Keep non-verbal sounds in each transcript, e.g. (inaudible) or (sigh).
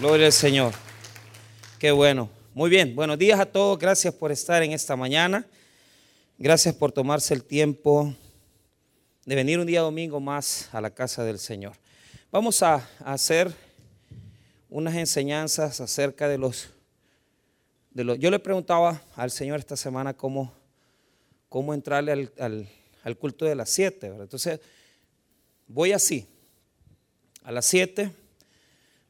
Gloria al Señor. Qué bueno. Muy bien. Buenos días a todos. Gracias por estar en esta mañana. Gracias por tomarse el tiempo de venir un día domingo más a la casa del Señor. Vamos a, hacer unas enseñanzas acerca de los, de los... Yo le preguntaba al Señor esta semana cómo, cómo entrarle al, culto de las siete. Entonces, voy así. A las siete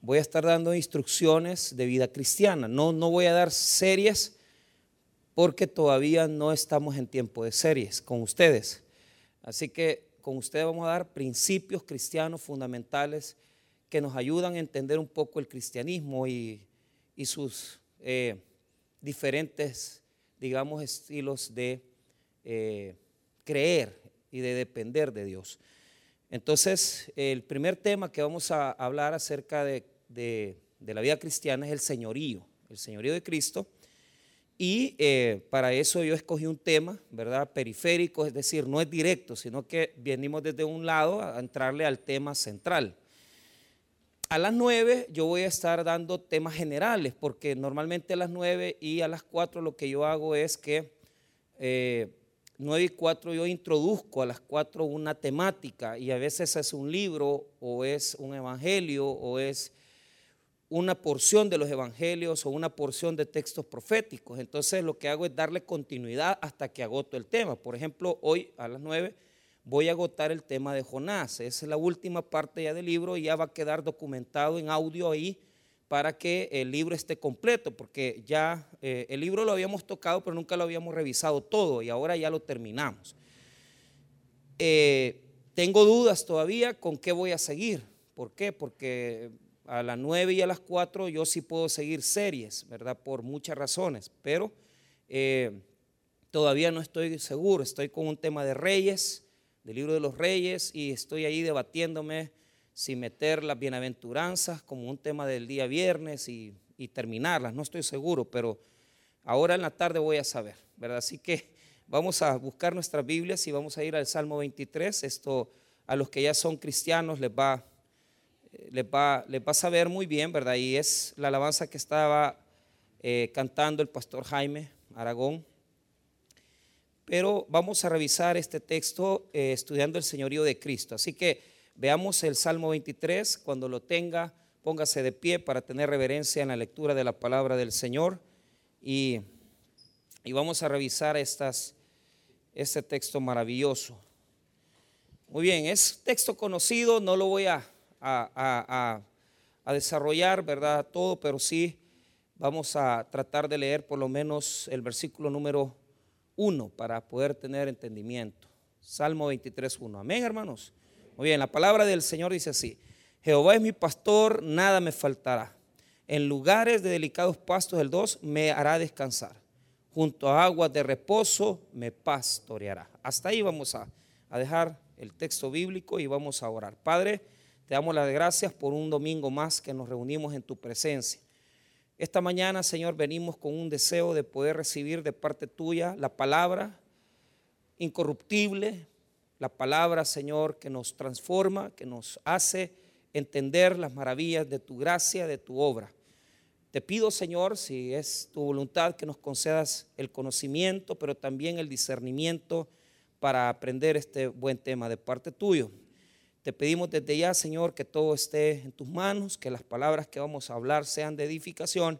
voy a estar dando instrucciones de vida cristiana. No, no voy a dar series porque todavía no estamos en tiempo de series con ustedes. Así que con ustedes vamos a dar principios cristianos fundamentales que nos ayudan a entender un poco el cristianismo y, sus eh, diferentes, digamos, estilos de eh, creer y de depender de Dios. Entonces, el primer tema que vamos a hablar acerca de de, la vida cristiana es el señorío, el señorío de Cristo. Y eh, para eso yo escogí un tema, ¿verdad? Periférico, es decir, no es directo, sino que venimos desde un lado a entrarle al tema central. A las nueve yo voy a estar dando temas generales, porque normalmente a las nueve y a las cuatro lo que yo hago es que eh, nueve y cuatro yo introduzco a las cuatro una temática y a veces es un libro o es un evangelio o es una porción de los evangelios o una porción de textos proféticos. Entonces lo que hago es darle continuidad hasta que agoto el tema. Por ejemplo, hoy a las 9 voy a agotar el tema de Jonás. Esa es la última parte ya del libro y ya va a quedar documentado en audio ahí para que el libro esté completo, porque ya eh, el libro lo habíamos tocado, pero nunca lo habíamos revisado todo y ahora ya lo terminamos. Eh, tengo dudas todavía con qué voy a seguir. ¿Por qué? Porque a las 9 y a las 4 yo sí puedo seguir series, ¿verdad? Por muchas razones, pero eh, todavía no estoy seguro. Estoy con un tema de reyes, del libro de los reyes, y estoy ahí debatiéndome si meter las bienaventuranzas como un tema del día viernes y, terminarlas. No estoy seguro, pero ahora en la tarde voy a saber, ¿verdad? Así que vamos a buscar nuestras Biblias y vamos a ir al Salmo 23. Esto a los que ya son cristianos les va les va, va a saber muy bien, ¿verdad? Y es la alabanza que estaba eh, cantando el pastor Jaime Aragón. Pero vamos a revisar este texto eh, estudiando el señorío de Cristo. Así que veamos el Salmo 23. Cuando lo tenga, póngase de pie para tener reverencia en la lectura de la palabra del Señor. Y, y vamos a revisar estas, este texto maravilloso. Muy bien, es texto conocido, no lo voy a a, desarrollar, ¿verdad? Todo, pero sí vamos a tratar de leer por lo menos el versículo número uno para poder tener entendimiento. Salmo 23, 1. Amén, hermanos. Muy bien, la palabra del Señor dice así: Jehová es mi pastor, nada me faltará. En lugares de delicados pastos, el 2 me hará descansar. Junto a aguas de reposo me pastoreará. Hasta ahí vamos a dejar el texto bíblico y vamos a orar. Padre, te damos las gracias por un domingo más que nos reunimos en tu presencia. Esta mañana, Señor, venimos con un deseo de poder recibir de parte tuya la palabra incorruptible, la palabra, Señor, que nos transforma, que nos hace entender las maravillas de tu gracia, de tu obra. Te pido, Señor, si es tu voluntad, que nos concedas el conocimiento, pero también el discernimiento para aprender este buen tema de parte tuyo. Te pedimos desde ya, Señor, que todo esté en tus manos, que las palabras que vamos a hablar sean de edificación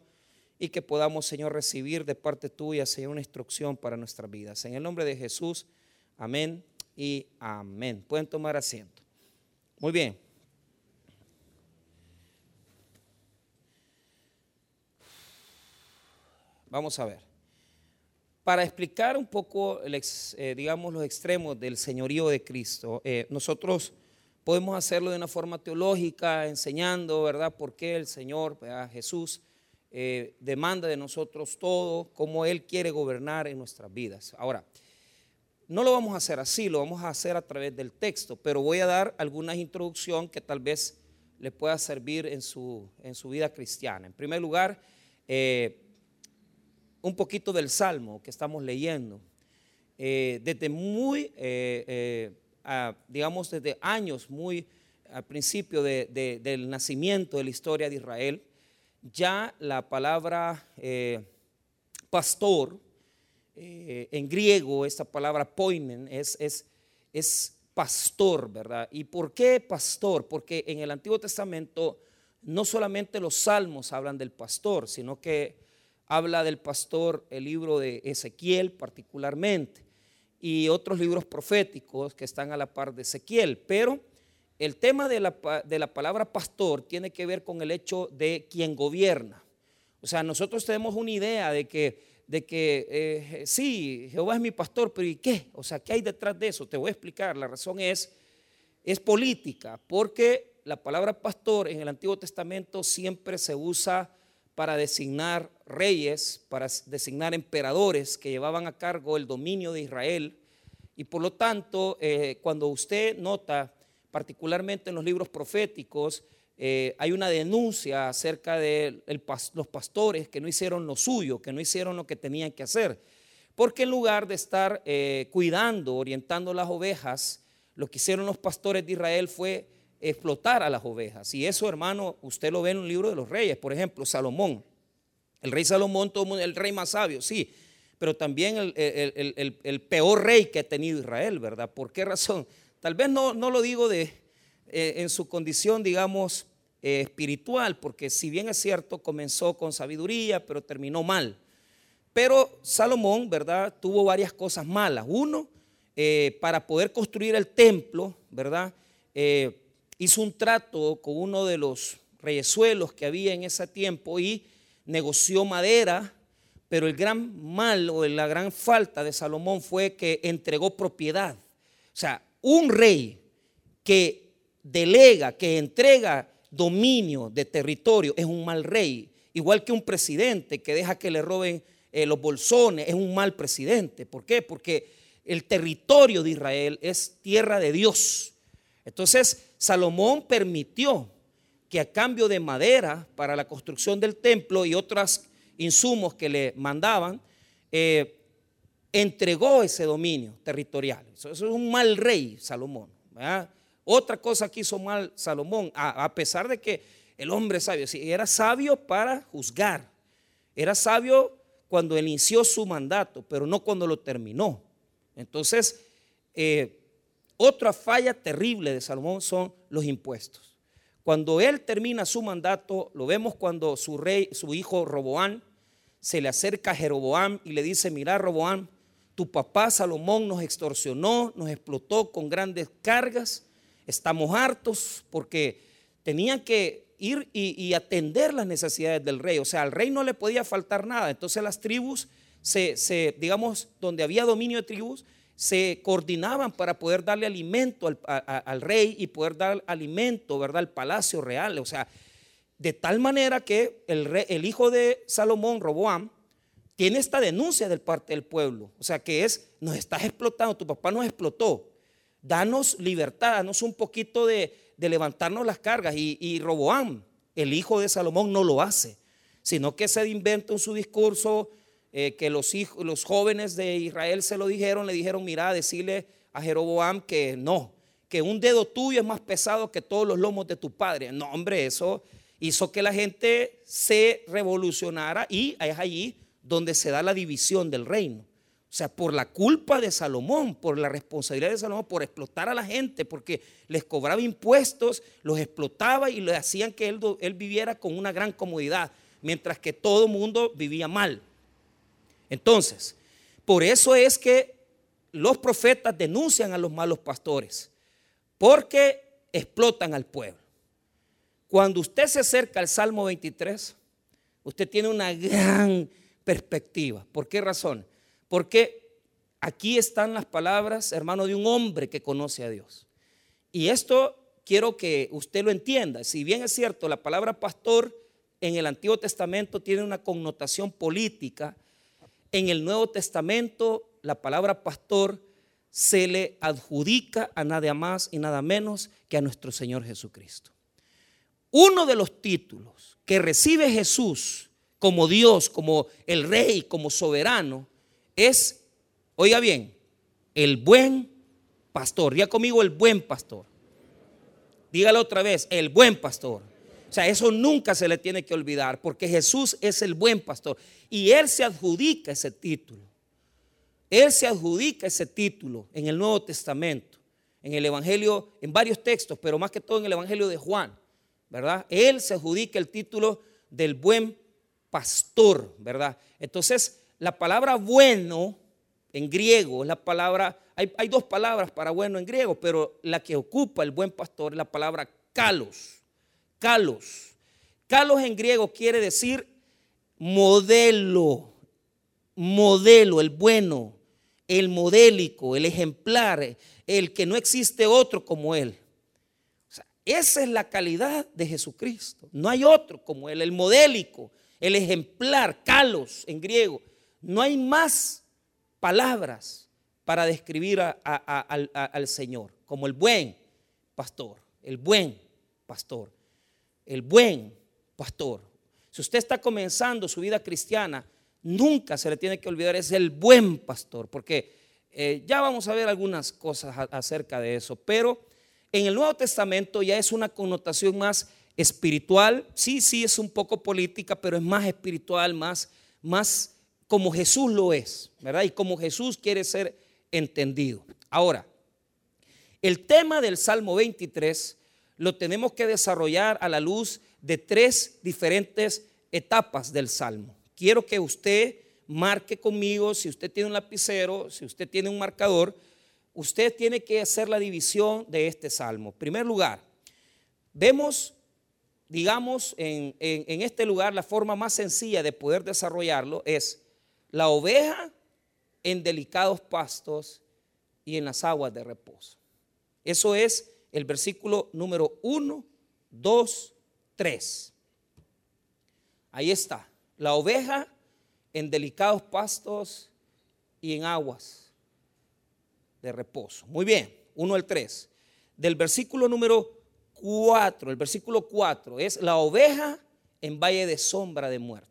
y que podamos, Señor, recibir de parte tuya, Señor, una instrucción para nuestras vidas. En el nombre de Jesús, amén y amén. Pueden tomar asiento. Muy bien. Vamos a ver. Para explicar un poco, eh, digamos, los extremos del señorío de Cristo, eh, nosotros Podemos hacerlo de una forma teológica, enseñando, ¿verdad?, por qué el Señor, Jesús, eh, demanda de nosotros todo, cómo Él quiere gobernar en nuestras vidas. Ahora, no lo vamos a hacer así, lo vamos a hacer a través del texto, pero voy a dar alguna introducción que tal vez le pueda servir en su, en su vida cristiana. En primer lugar, eh, un poquito del Salmo que estamos leyendo. Eh, desde muy digamos, desde años muy al principio del nacimiento de la historia de Israel, ya la palabra eh, pastor, eh, en griego esta palabra poimen es, es, es pastor, ¿verdad? ¿Y por qué pastor? Porque en el Antiguo Testamento no solamente los salmos hablan del pastor, sino que habla del pastor el libro de Ezequiel particularmente y otros libros proféticos que están a la par de Ezequiel. Pero el tema de la, de la palabra pastor tiene que ver con el hecho de quien gobierna. O sea, nosotros tenemos una idea de que de que eh, sí, Jehová es mi pastor, pero ¿y qué? O sea, ¿qué hay detrás de eso? Te voy a explicar. La razón es, es política, porque la palabra pastor en el Antiguo Testamento siempre se usa para designar reyes, para designar emperadores que llevaban a cargo el dominio de Israel. Y por lo tanto, eh, cuando usted nota, particularmente en los libros proféticos, eh, hay una denuncia acerca de los pastores que no hicieron lo suyo, que no hicieron lo que tenían que hacer. Porque en lugar de estar eh, cuidando, orientando las ovejas, lo que hicieron los pastores de Israel fue explotar a las ovejas. Y eso, hermano, usted lo ve en un libro de los reyes. Por ejemplo, Salomón. El rey Salomón, todo el rey más sabio, sí. Pero también el, peor rey que ha tenido Israel, ¿verdad? ¿Por qué razón? Tal vez no, no lo digo de, eh, en su condición, digamos, eh, espiritual, porque si bien es cierto, comenzó con sabiduría, pero terminó mal. Pero Salomón, ¿verdad? Tuvo varias cosas malas. Uno, eh, para poder construir el templo, ¿verdad? hizo un trato con uno de los reyesuelos que había en ese tiempo y negoció madera, pero el gran mal o la gran falta de Salomón fue que entregó propiedad. O sea, un rey que delega, que entrega dominio de territorio, es un mal rey. Igual que un presidente que deja que le roben eh, los bolsones, es un mal presidente. ¿Por qué? Porque el territorio de Israel es tierra de Dios. Entonces, Salomón permitió que a cambio de madera para la construcción del templo y otros insumos que le mandaban, eh, entregó ese dominio territorial. Eso, es un mal rey, Salomón. Otra cosa que hizo mal Salomón, a, pesar de que el hombre sabio, sí, era sabio para juzgar, era sabio cuando inició su mandato, pero no cuando lo terminó. Entonces, eh, otra falla terrible de Salomón son los impuestos. Cuando él termina su mandato, lo vemos cuando su rey, su hijo Roboán, se le acerca a Jeroboam y le dice, mira Roboán, tu papá Salomón nos extorsionó, nos explotó con grandes cargas Estamos hartos porque tenían que ir y, atender las necesidades del rey. O sea, al rey no le podía faltar nada. Entonces las tribus, se, digamos, donde había dominio de tribus, se coordinaban para poder darle alimento al, rey y poder dar alimento, ¿verdad?, al palacio real. O sea, de tal manera que el, el hijo de Salomón, Roboam, tiene esta denuncia del parte del pueblo. O sea, que es, nos estás explotando, tu papá nos explotó danos libertad, danos un poquito de, levantarnos las cargas. Y, y, Roboam, el hijo de Salomón, no lo hace, sino que se inventa en su discurso eh, que los, hijos, los jóvenes de Israel se lo dijeron, le dijeron, mira, decirle a Jeroboam que no, que un dedo tuyo es más pesado que todos los lomos de tu padre. No, hombre, eso hizo que la gente se revolucionara y es allí donde se da la división del reino. O sea, por la culpa de Salomón, por la responsabilidad de Salomón, por explotar a la gente, porque les cobraba impuestos, los explotaba y le hacían que él, él viviera con una gran comodidad, mientras que todo el mundo vivía mal. Entonces, por eso es que los profetas denuncian a los malos pastores, porque explotan al pueblo. Cuando usted se acerca al Salmo 23, usted tiene una gran perspectiva. ¿Por qué razón? Porque aquí están las palabras, hermano, de un hombre que conoce a Dios. Y esto quiero que usted lo entienda. Si bien es cierto, la palabra pastor en el Antiguo Testamento tiene una connotación política, en el Nuevo Testamento la palabra pastor se le adjudica a nada más y nada menos que a nuestro Señor Jesucristo. Uno de los títulos que recibe Jesús como Dios, como el rey, como soberano, es, oiga bien, el buen pastor. Diga conmigo el buen pastor. Dígalo otra vez, el buen pastor. Sea, eso nunca se le tiene que olvidar, porque Jesús es el buen pastor y Él se adjudica ese título. Él se adjudica ese título en el Nuevo Testamento, en el Evangelio, en varios textos, pero más que todo en el Evangelio de Juan, ¿verdad? Él se adjudica el título del buen pastor, ¿verdad? Entonces, la palabra bueno en griego es la palabra, hay, hay, dos palabras para bueno en griego, pero la que ocupa el buen pastor es la palabra kalos, kalos. Kalos en griego quiere decir modelo, modelo, el bueno, el modélico, el ejemplar, el que no existe otro como Él. esa es la calidad de Jesucristo. No hay otro como Él, el modélico, el ejemplar, kalos en griego. No hay más palabras para describir al Señor como el buen pastor, el buen pastor, el buen pastor. Si usted está comenzando su vida cristiana, nunca se le tiene que olvidar, es el buen pastor, porque eh, ya vamos a ver algunas cosas acerca de eso, pero en el Nuevo Testamento ya es una connotación más espiritual, sí, sí es un poco política, pero es más espiritual, más, más como Jesús lo es, ¿verdad? Y como Jesús quiere ser entendido. Ahora, el tema del Salmo 23 lo tenemos que desarrollar a la luz de tres diferentes etapas del Salmo quiero que usted marque conmigo, si usted tiene un lapicero, si usted tiene un marcador, usted tiene que hacer la división de este salmo. En primer lugar, vemos, digamos, en, en este lugar la forma más sencilla de poder desarrollarlo es la oveja en delicados pastos y en las aguas de reposo. Eso es el versículo número 1, 2, 3. Ahí está la oveja en delicados pastos y en aguas de reposo. Muy bien, 1 al 3. Del versículo número 4, el versículo 4 es la oveja en valle de sombra de muerte.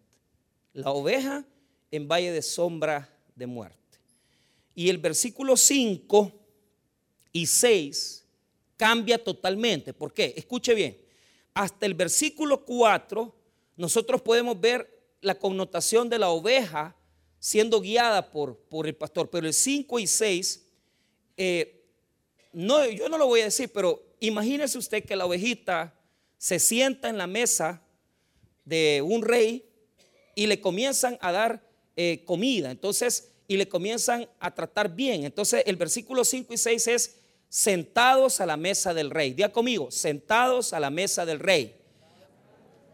La oveja en valle de sombra de muerte. Y el versículo 5 y 6 cambia totalmente. ¿Por qué? Escuche bien. Hasta el versículo 4 nosotros podemos ver la connotación de la oveja siendo guiada por, por el pastor. Pero el 5 y 6, eh, no, yo no lo voy a decir, pero imagínese usted que la ovejita se sienta en la mesa de un rey y le comienzan a dar eh, comida. Entonces, y le comienzan a tratar bien. Entonces, el versículo 5 y 6 es sentados a la mesa del rey. Diga conmigo, sentados a la mesa del rey.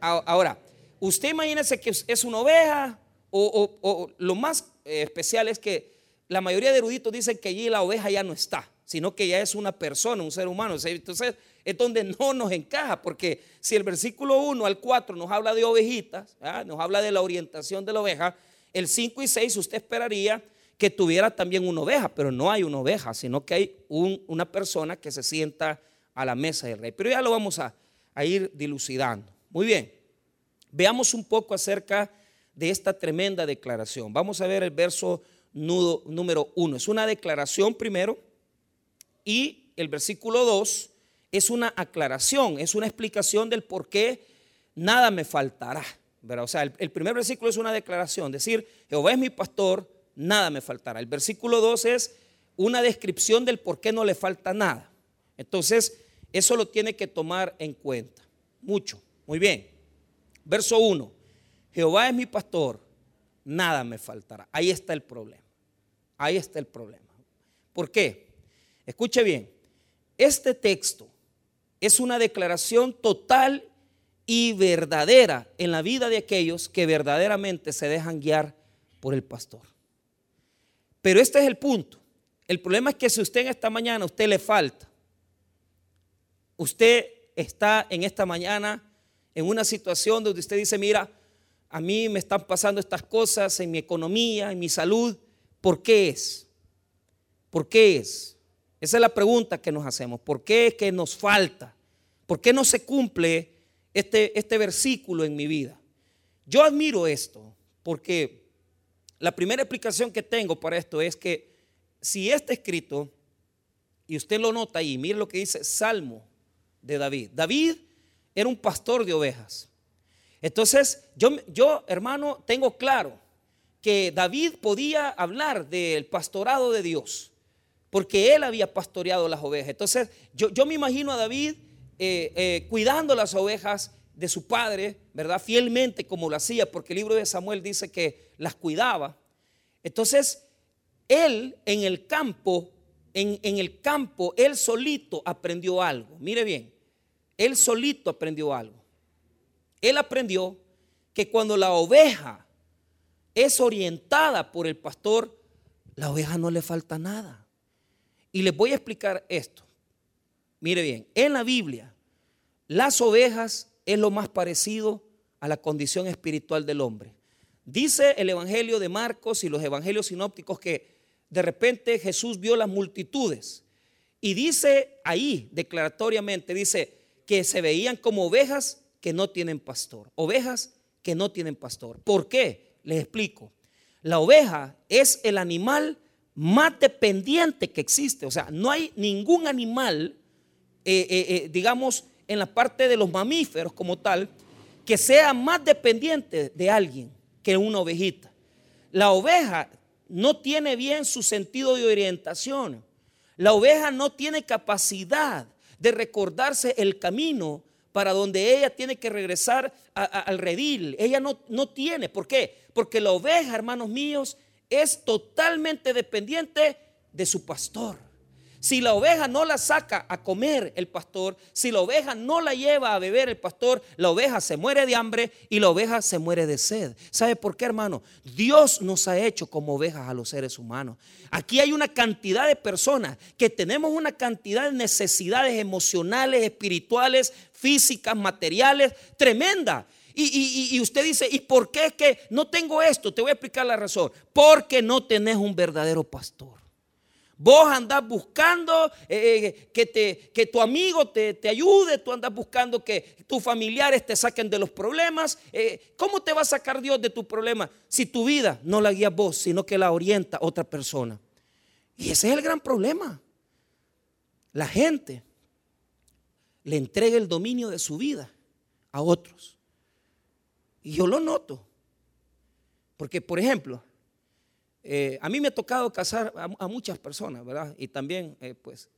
Ahora, usted imagínese que es una oveja o, lo más eh, especial es que la mayoría de eruditos dicen que allí la oveja ya no está, sino que ya es una persona, un ser humano. Entonces es donde no nos encaja, porque si el versículo 1 al 4 nos habla de ovejitas, nos habla de la orientación de la oveja, el 5 y 6 usted esperaría que tuviera también una oveja, pero no hay una oveja, sino que hay una persona que se sienta a la mesa del rey. Pero ya lo vamos a ir dilucidando. Muy bien. Veamos un poco acerca de esta tremenda declaración. Vamos a ver el verso nudo, número uno. Es una declaración primero y el versículo 2 es una aclaración, es una explicación del por qué nada me faltará. O sea, el, el, primer versículo es una declaración, decir, Jehová es mi pastor, nada me faltará. El versículo 2 es una descripción del por qué no le falta nada. Entonces, eso lo tiene que tomar en cuenta. Mucho. Muy bien. Verso 1. Jehová es mi pastor, nada me faltará. Ahí está el problema. Ahí está el problema. ¿Por qué? Escuche bien. Este texto es una declaración total y verdadera en la vida de aquellos que verdaderamente se dejan guiar por el pastor. Pero este es el punto. El problema es que si usted en esta mañana, usted le falta, usted está en esta mañana en una situación donde usted dice, mira, a mí me están pasando estas cosas en mi economía, en mi salud, ¿por qué es? ¿Por qué es? Esa es la pregunta que nos hacemos. ¿Por qué es que nos falta? ¿Por qué no se cumple este, este versículo en mi vida? Yo admiro esto porque la primera explicación que tengo para esto es que si está escrito, y usted lo nota ahí, mire lo que dice Salmo de David. David era un pastor de ovejas. Entonces, yo, yo, hermano, tengo claro que David podía hablar del pastorado de Dios, porque él había pastoreado las ovejas. Entonces, yo, yo me imagino a David eh, eh, cuidando las ovejas de su padre, ¿verdad? Fielmente como lo hacía, porque el libro de Samuel dice que las cuidaba. Entonces, él en el campo, en, en el campo, él solito aprendió algo. Mire bien, él solito aprendió algo. Él aprendió que cuando la oveja es orientada por el pastor, la oveja no le falta nada. Y les voy a explicar esto. Mire bien, en la Biblia, las ovejas es lo más parecido a la condición espiritual del hombre. Dice el Evangelio de Marcos y los Evangelios sinópticos que de repente Jesús vio las multitudes y dice ahí declaratoriamente, dice que se veían como ovejas que no tienen pastor, ovejas que no tienen pastor. ¿Por qué? Les explico. La oveja es el animal más dependiente que existe. O sea, no hay ningún animal, eh, eh, eh, digamos, en la parte de los mamíferos como tal, que sea más dependiente de alguien que una ovejita. La oveja no tiene bien su sentido de orientación. La oveja no tiene capacidad de recordarse el camino para donde ella tiene que regresar al redil. Ella no, no tiene. ¿Por qué? Porque la oveja, hermanos míos, es totalmente dependiente de su pastor. Si la oveja no la saca a comer el pastor, si la oveja no la lleva a beber el pastor, la oveja se muere de hambre y la oveja se muere de sed. ¿Sabe por qué, hermano? Dios nos ha hecho como ovejas a los seres humanos. Aquí hay una cantidad de personas que tenemos una cantidad de necesidades emocionales, espirituales, físicas, materiales, tremenda. Y, y, usted dice, ¿y por qué es que no tengo esto? Te voy a explicar la razón. Porque no tenés un verdadero pastor. Vos andás buscando eh, eh, que, te, que, tu amigo te, ayude, tú andas buscando que tus familiares te saquen de los problemas. Eh, ¿Cómo te va a sacar Dios de tu problema si tu vida no la guía vos, sino que la orienta otra persona? Y ese es el gran problema. La gente le entrega el dominio de su vida a otros. Y yo lo noto. Porque, por ejemplo, eh, a mí me ha tocado casar a, muchas personas, ¿verdad? Y también, eh, pues,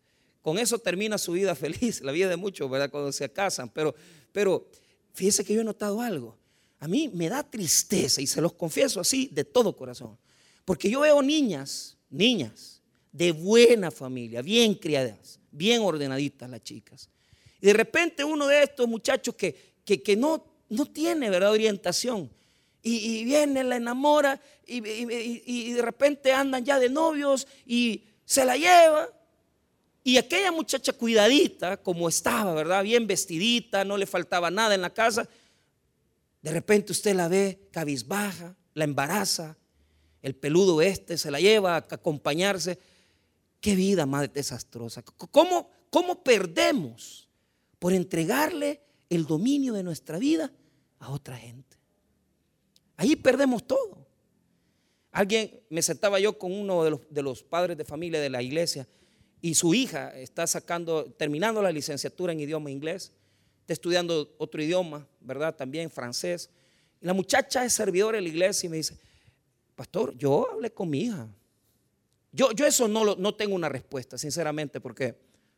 con eso termina su vida (laughs) feliz, la vida de muchos, ¿verdad? Cuando se casan. Pero, pero fíjese que yo he notado algo. A mí me da tristeza, y se los confieso así de todo corazón. Porque yo veo niñas, niñas, de buena familia, bien criadas, bien ordenaditas las chicas. Y de repente uno de estos muchachos que, que, no, no tiene ¿verdad? orientación, y, viene, la enamora y, de repente andan ya de novios y se la lleva. Y aquella muchacha cuidadita, como estaba, ¿verdad? Bien vestidita, no le faltaba nada en la casa. De repente usted la ve cabizbaja, la embaraza, el peludo este se la lleva a acompañarse. Qué vida más desastrosa. ¿Cómo, cómo perdemos por entregarle el dominio de nuestra vida a otra gente? Ahí perdemos todo. Alguien, me sentaba yo con uno de los, padres de familia de la iglesia y su hija está sacando, terminando la licenciatura en idioma inglés, está estudiando otro idioma, ¿verdad? También francés. Y la muchacha es servidora de la iglesia y me dice, pastor, yo hablé con mi hija. Yo, yo eso no, no tengo una respuesta, sinceramente, porque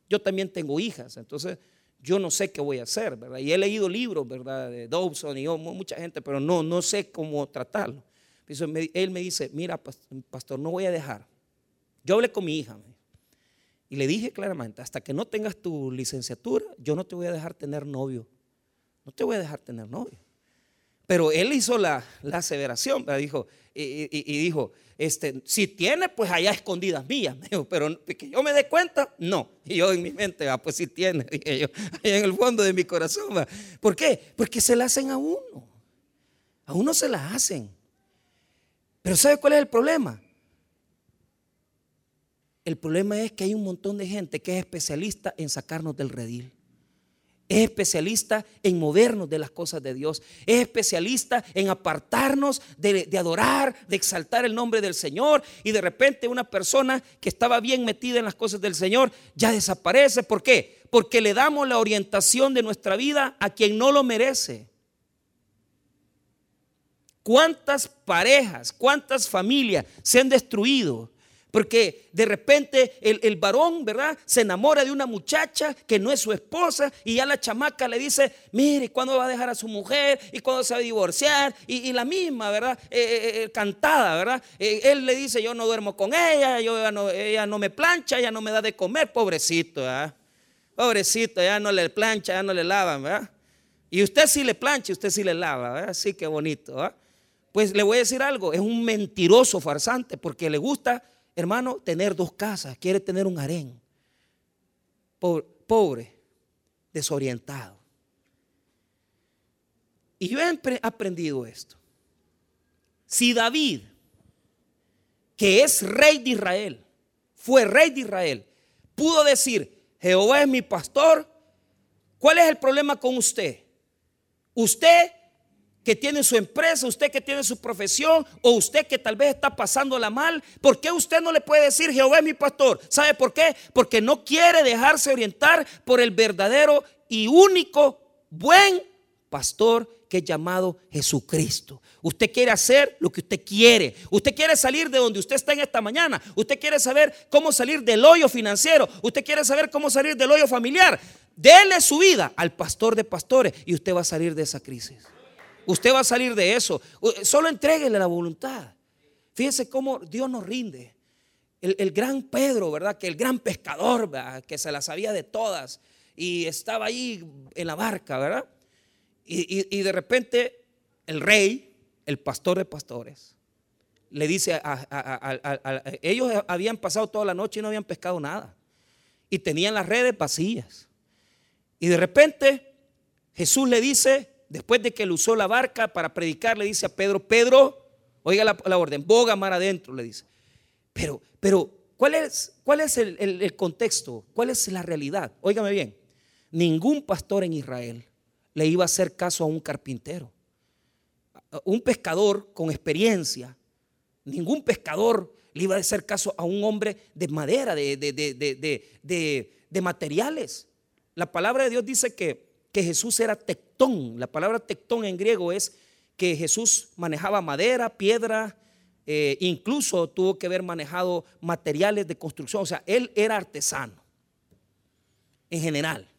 yo también tengo hijas. Entonces, yo no sé qué voy a hacer, ¿verdad? Y he leído libros, ¿verdad? De Dobson y mucha gente, pero no, no sé cómo tratarlo. él me dice, mira, pastor, no voy a dejar. Yo hablé con mi hija y le dije claramente, hasta que no tengas tu licenciatura, yo no te voy a dejar tener novio. No te voy a dejar tener novio. Pero él hizo la, la aseveración, dijo, y, dijo, este, si tiene, pues allá escondidas mías, (laughs) pero que yo me dé cuenta, no. Y yo en mi mente, ah, pues si tiene, (laughs) yo, allá en el fondo de mi corazón. ¿Por qué? Porque se la hacen a uno. A uno se la hacen. Pero ¿sabe cuál es el problema? El problema es que hay un montón de gente que es especialista en sacarnos del redil. Es especialista en movernos de las cosas de Dios. Es especialista en apartarnos de, adorar, de exaltar el nombre del Señor. Y de repente una persona que estaba bien metida en las cosas del Señor ya desaparece. ¿Por qué? Porque le damos la orientación de nuestra vida a quien no lo merece. ¿Cuántas parejas, cuántas familias se han destruido porque de repente el, varón, ¿verdad? Se enamora de una muchacha que no es su esposa y ya la chamaca le dice, mire, ¿cuándo va a dejar a su mujer? ¿Y cuándo se va a divorciar? Y, la misma, ¿verdad? Eh, eh, eh, cantada, ¿verdad? él le dice, yo no duermo con ella, yo, no, ella no me plancha, ella no me da de comer, pobrecito, ¿verdad? Pobrecito, ya no le plancha, ya no le lavan, ¿verdad? Y usted sí le plancha, usted sí le lava, ¿verdad? Sí, qué bonito, ¿verdad? Pues le voy a decir algo, es un mentiroso farsante porque le gusta hermano, tener dos casas, quiere tener un harén. Pobre, desorientado. Y yo he aprendido esto. Si David, que es rey de Israel, fue rey de Israel, pudo decir, Jehová es mi pastor, ¿cuál es el problema con usted? Usted que tiene su empresa, usted que tiene su profesión, o usted que tal vez está pasándola mal, ¿por qué usted no le puede decir Jehová es mi pastor? ¿Sabe por qué? Porque no quiere dejarse orientar por el verdadero y único buen pastor que es llamado Jesucristo. Usted quiere hacer lo que usted quiere. Usted quiere salir de donde usted está en esta mañana. Usted quiere saber cómo salir del hoyo financiero. Usted quiere saber cómo salir del hoyo familiar. Dele su vida al pastor de pastores y usted va a salir de esa crisis. Usted va a salir de eso. Solo entréguele la voluntad. Fíjese cómo Dios nos rinde. El, gran Pedro, ¿verdad? Que el gran pescador, que se la sabía de todas y estaba ahí en la barca, ¿verdad? Y, de repente el rey, el pastor de pastores, le dice a, ellos habían pasado toda la noche y no habían pescado nada. Y tenían las redes vacías. Y de repente Jesús le dice, después de que él usó la barca para predicar, le dice a Pedro, Pedro, oiga la, orden, boga mar adentro, le dice. Pero, pero, ¿cuál es, cuál es el, el contexto? ¿Cuál es la realidad? Óigame bien, ningún pastor en Israel le iba a hacer caso a un carpintero. Un pescador con experiencia, ningún pescador le iba a hacer caso a un hombre de madera, de, de, de, de materiales. La palabra de Dios dice que que Jesús era tectón. La palabra tectón en griego es que Jesús manejaba madera, piedra, eh, incluso tuvo que haber manejado materiales de construcción. O sea, él era artesano en general.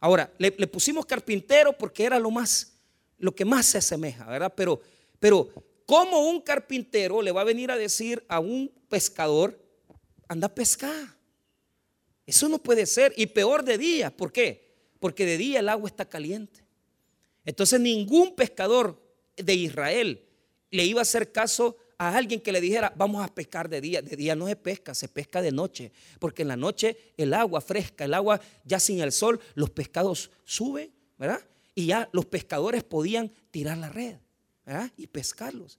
Ahora, le, pusimos carpintero porque era lo más, lo que más se asemeja, ¿verdad? Pero, pero, ¿cómo un carpintero le va a venir a decir a un pescador, anda a pescar? Eso no puede ser. Y peor de día, ¿por qué? Porque de día el agua está caliente. Entonces ningún pescador de Israel le iba a hacer caso a alguien que le dijera, vamos a pescar de día. De día no se pesca, se pesca de noche, porque en la noche el agua fresca, el agua ya sin el sol, los pescados suben, ¿verdad? Y ya los pescadores podían tirar la red, ¿verdad? Y pescarlos.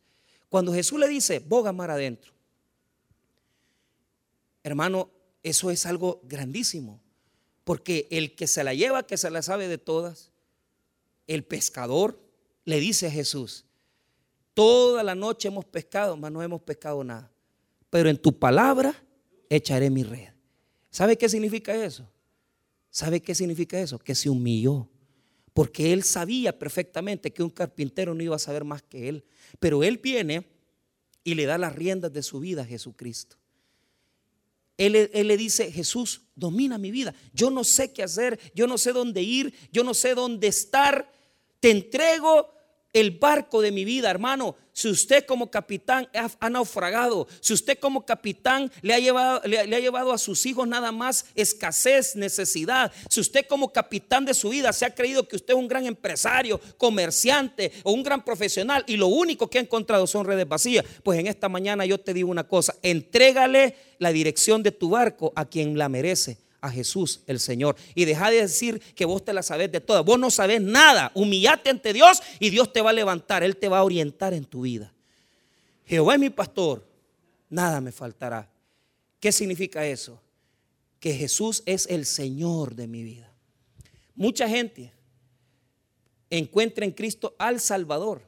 Cuando Jesús le dice, boga mar adentro, hermano, eso es algo grandísimo. Porque el que se la lleva, que se la sabe de todas, el pescador le dice a Jesús, toda la noche hemos pescado, mas no hemos pescado nada. Pero en tu palabra echaré mi red. ¿Sabe qué significa eso? ¿Sabe qué significa eso? Que se humilló. Porque él sabía perfectamente que un carpintero no iba a saber más que él. Pero él viene y le da las riendas de su vida a Jesucristo. Él, le dice, Jesús, domina mi vida. Yo no sé qué hacer, yo no sé dónde ir, yo no sé dónde estar. Te entrego el barco de mi vida, hermano. Si usted como capitán ha, naufragado, si usted como capitán le ha, llevado, le, ha llevado a sus hijos nada más escasez, necesidad, si usted como capitán de su vida se ha creído que usted es un gran empresario, comerciante o un gran profesional y lo único que ha encontrado son redes vacías, pues en esta mañana yo te digo una cosa, entrégale la dirección de tu barco a quien la merece a Jesús el Señor. Y deja de decir que vos te la sabes de todas. Vos no sabes nada. Humillate ante Dios y Dios te va a levantar. Él te va a orientar en tu vida. Jehová es mi pastor. Nada me faltará. ¿Qué significa eso? Que Jesús es el Señor de mi vida. Mucha gente encuentra en Cristo al Salvador.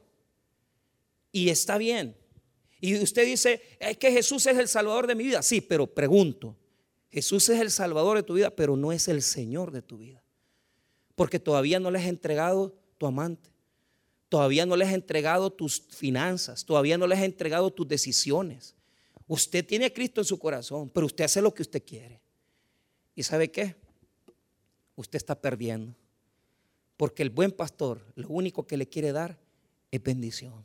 Y está bien. Y usted dice, es que Jesús es el Salvador de mi vida. Sí, pero pregunto, Jesús es el Salvador de tu vida, pero no es el Señor de tu vida. Porque todavía no le has entregado tu amante. Todavía no le has entregado tus finanzas. Todavía no le has entregado tus decisiones. Usted tiene a Cristo en su corazón, pero usted hace lo que usted quiere. ¿Y sabe qué? Usted está perdiendo. Porque el buen pastor lo único que le quiere dar es bendición.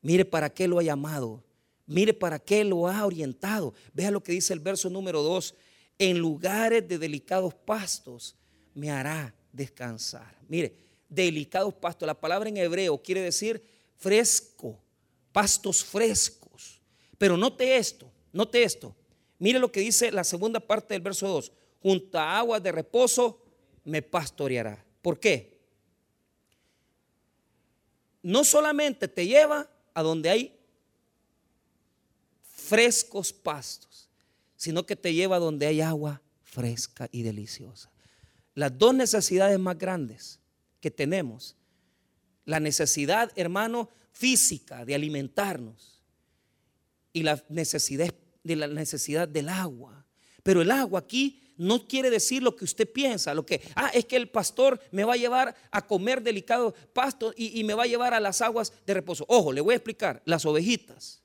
Mire para qué lo ha llamado. Mire para qué lo ha orientado. Vea lo que dice el verso número 2. En lugares de delicados pastos me hará descansar. Mire, delicados pastos. La palabra en hebreo quiere decir fresco, pastos frescos. Pero note esto, note esto. Mire lo que dice la segunda parte del verso 2. Junto a aguas de reposo me pastoreará. ¿Por qué? No solamente te lleva a donde hay frescos pastos, sino que te lleva donde hay agua fresca y deliciosa. Las dos necesidades más grandes que tenemos, la necesidad, hermano, física de alimentarnos y la necesidad, de la necesidad del agua. Pero el agua aquí no quiere decir lo que usted piensa, lo que, ah, es que el pastor me va a llevar a comer delicado pasto y, y me va a llevar a las aguas de reposo. Ojo, le voy a explicar, las ovejitas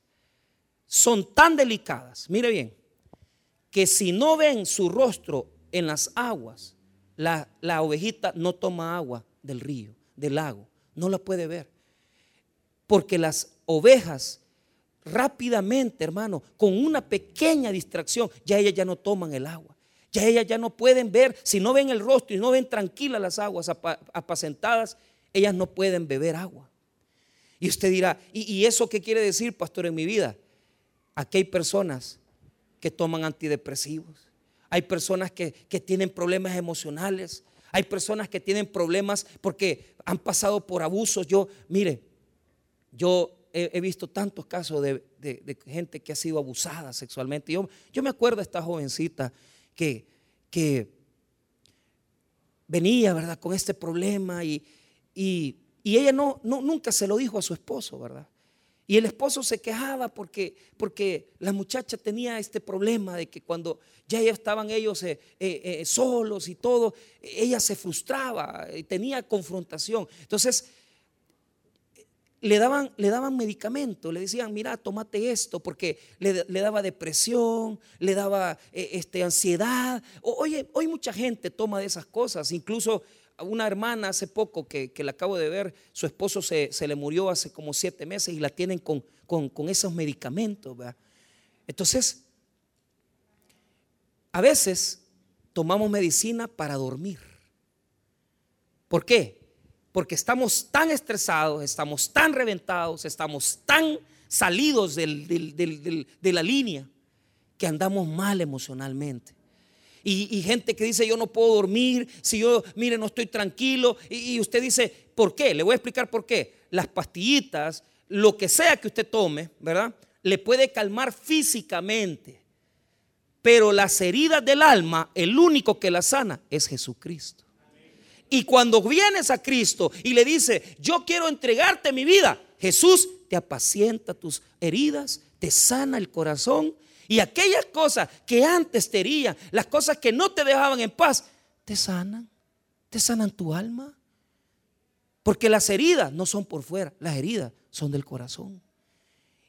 son tan delicadas, mire bien, que si no ven su rostro en las aguas, la, la ovejita no toma agua del río, del lago, no la puede ver. Porque las ovejas rápidamente, hermano, con una pequeña distracción, ya ellas ya no toman el agua. Ya ellas ya no pueden ver, si no ven el rostro y no ven tranquilas las aguas apacentadas, ellas no pueden beber agua. Y usted dirá, ¿y, eso qué quiere decir, pastor, en mi vida? Aquí hay personas que toman antidepresivos, hay personas que, tienen problemas emocionales, hay personas que tienen problemas porque han pasado por abusos. Yo, mire, yo he, visto tantos casos de, gente que ha sido abusada sexualmente. Yo, yo me acuerdo de esta jovencita que, que venía, ¿verdad?, con este problema y, y, ella no, no, nunca se lo dijo a su esposo, ¿verdad? Y el esposo se quejaba porque, porque la muchacha tenía este problema de que cuando ya estaban ellos eh, eh, eh, solos y todo, ella se frustraba y tenía confrontación. Entonces, le daban, le daban medicamento, le decían, mira, tómate esto, porque le, daba depresión, le daba este, ansiedad. oye, hoy mucha gente toma de esas cosas, incluso una hermana hace poco que, que la acabo de ver, su esposo se, le murió hace como siete meses y la tienen con, con, esos medicamentos. Entonces, a veces tomamos medicina para dormir. ¿Por qué? porque estamos tan estresados, estamos tan reventados, estamos tan salidos de la línea que andamos mal emocionalmente. Y, gente que dice yo no puedo dormir, si yo, mire, no estoy tranquilo. Y, y usted dice, ¿por qué? Le voy a explicar por qué. Las pastillitas, lo que sea que usted tome, ¿verdad? Le puede calmar físicamente. Pero las heridas del alma, el único que las sana es Jesucristo. Y cuando vienes a Cristo y le dice, yo quiero entregarte mi vida, Jesús te apacienta tus heridas, te sana el corazón y aquellas cosas que antes te herían, las cosas que no te dejaban en paz, te sanan, te sanan tu alma. Porque las heridas no son por fuera, las heridas son del corazón.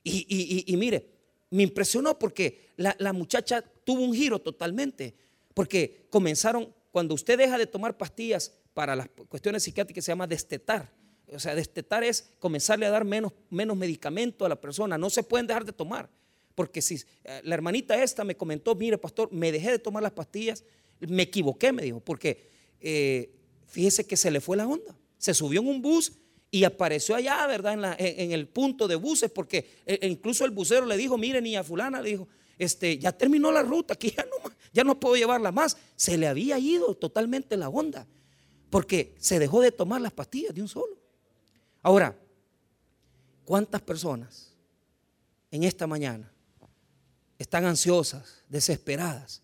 Y, mire, me impresionó porque la, la muchacha tuvo un giro totalmente. Porque comenzaron, cuando usted deja de tomar pastillas para las cuestiones psiquiátricas se llama destetar. O sea, destetar es comenzarle a dar menos, menos medicamento a la persona. No se pueden dejar de tomar. Porque si eh, la hermanita esta me comentó, mire pastor, me dejé de tomar las pastillas, me equivoqué, me dijo, porque eh, fíjese que se le fue la onda. Se subió en un bus y apareció allá, ¿verdad? En, el punto de buses, porque eh, incluso el busero le dijo, mire, niña fulana, le dijo, este, ya terminó la ruta, aquí ya no, ya no puedo llevarla más. Se le había ido totalmente la onda porque se dejó de tomar las pastillas de un solo. Ahora, ¿cuántas personas en esta mañana están ansiosas, desesperadas?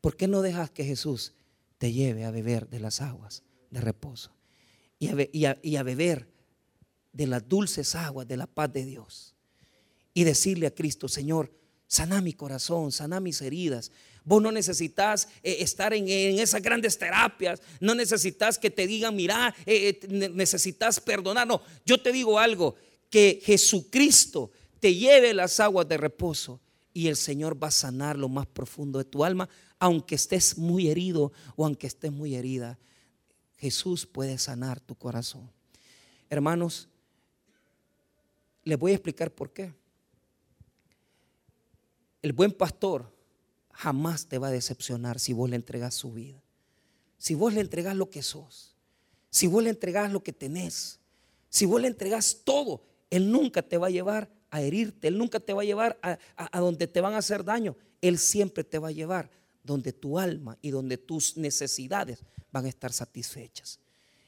¿Por qué no dejas que Jesús te lleve a beber de las aguas de reposo y a, beber de las dulces aguas de la paz de Dios? Y decirle a Cristo, Señor, sana mi corazón, sana mis heridas, Vos no necesitas eh, estar en, esas grandes terapias. No necesitas que te digan, mira, eh, eh, necesitas perdonar. No, yo te digo algo, que Jesucristo te lleve las aguas de reposo y el Señor va a sanar lo más profundo de tu alma, aunque estés muy herido o aunque estés muy herida. Jesús puede sanar tu corazón. Hermanos, les voy a explicar por qué. El buen pastor jamás te va a decepcionar si vos le entregas su vida. Si vos le entregas lo que sos. Si vos le entregas lo que tenés. Si vos le entregas todo. Él nunca te va a llevar a herirte. Él nunca te va a llevar a, donde te van a hacer daño. Él siempre te va a llevar donde tu alma y donde tus necesidades van a estar satisfechas.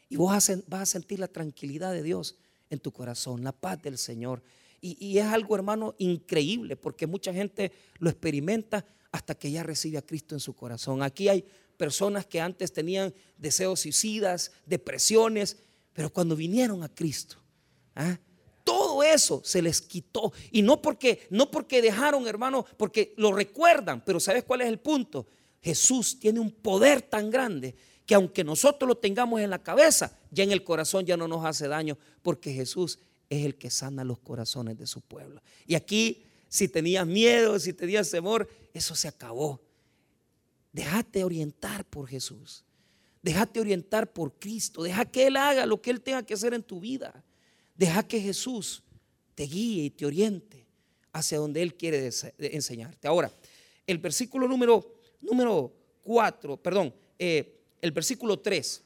Y vos vas a sentir la tranquilidad de Dios en tu corazón, la paz del Señor. Y, es algo, hermano, increíble, porque mucha gente lo experimenta hasta que ya recibe a Cristo en su corazón. Aquí hay personas que antes tenían deseos suicidas, depresiones, pero cuando vinieron a Cristo, ¿ah? Eso se les quitó. Y no porque, no porque dejaron, hermano, porque lo recuerdan, pero ¿sabes cuál es el punto? Jesús tiene un poder tan grande que aunque nosotros lo tengamos en la cabeza, ya en el corazón ya no nos hace daño, porque Jesús es el que sana los corazones de su pueblo. Y aquí, si tenías miedo, si tenías temor, eso se acabó. Déjate orientar por Jesús. Déjate orientar por Cristo. Deja que Él haga lo que Él tenga que hacer en tu vida. Deja que Jesús te guíe y te oriente hacia donde Él quiere enseñarte. Ahora, el versículo número, número 4, perdón, eh, el versículo 3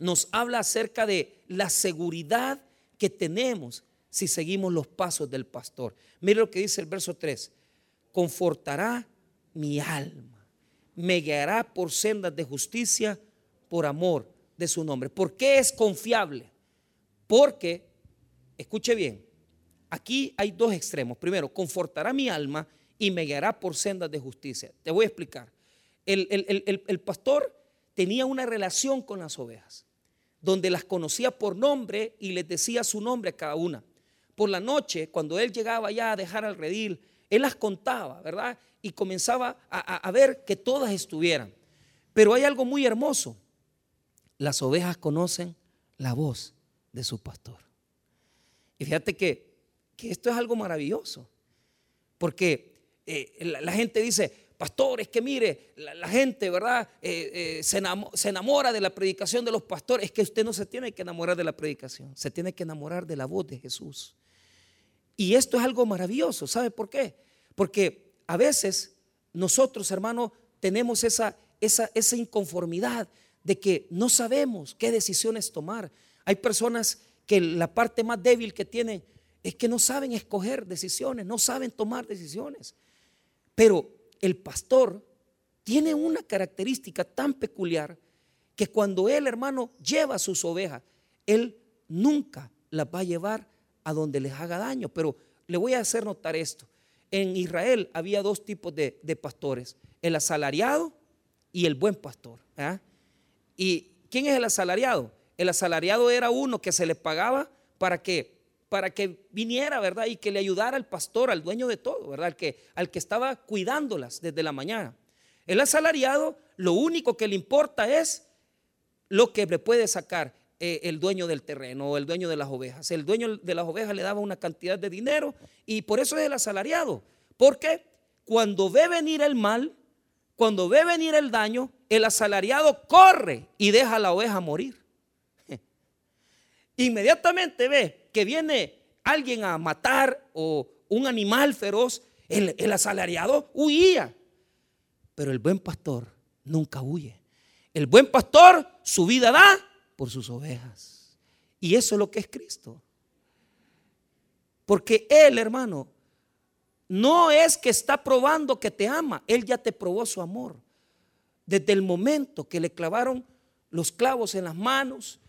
nos habla acerca de la seguridad que tenemos si seguimos los pasos del pastor. Mire lo que dice el verso 3. Confortará mi alma, me guiará por sendas de justicia por amor de su nombre. ¿Por qué es confiable? Porque, escuche bien, aquí hay dos extremos. Primero, confortará mi alma y me guiará por sendas de justicia. Te voy a explicar. El, pastor tenía una relación con las ovejas, donde las conocía por nombre y les decía su nombre a cada una. Por la noche, cuando él llegaba ya a dejar al redil, él las contaba, ¿verdad? Y comenzaba a, ver que todas estuvieran. Pero hay algo muy hermoso. Las ovejas conocen la voz de su pastor. Y fíjate que, esto es algo maravilloso. Porque eh, la gente dice, pastores, que mire, la, gente, ¿verdad? Eh, eh, se, enamora, de la predicación de los pastores. Es que usted no se tiene que enamorar de la predicación, se tiene que enamorar de la voz de Jesús. Y esto es algo maravilloso, ¿sabe por qué? Porque a veces nosotros, hermanos, tenemos esa, esa, esa inconformidad de que no sabemos qué decisiones tomar. Hay personas que la parte más débil que tienen es que no saben escoger decisiones, no saben tomar decisiones. Pero el pastor tiene una característica tan peculiar que cuando él, hermano, lleva sus ovejas, él nunca las va a llevar a donde les haga daño. Pero le voy a hacer notar esto. En Israel había dos tipos de, pastores, el asalariado y el buen pastor. ¿ah? ¿Y quién es el asalariado? El asalariado era uno que se le pagaba para que para que viniera, ¿verdad? Y que le ayudara al pastor, al dueño de todo, ¿verdad? Al que, al que estaba cuidándolas desde la mañana. El asalariado, lo único que le importa es lo que le puede sacar eh, el dueño del terreno o el dueño de las ovejas. El dueño de las ovejas le daba una cantidad de dinero y por eso es el asalariado. Porque cuando ve venir el mal, cuando ve venir el daño, el asalariado corre y deja a la oveja morir. (laughs) Inmediatamente ve que viene alguien a matar o un animal feroz, el, asalariado huía. Pero el buen pastor nunca huye. El buen pastor su vida da por sus ovejas. Y eso es lo que es Cristo. Porque Él, hermano, no es que está probando que te ama, Él ya te probó su amor. Desde el momento que le clavaron los clavos en las manos,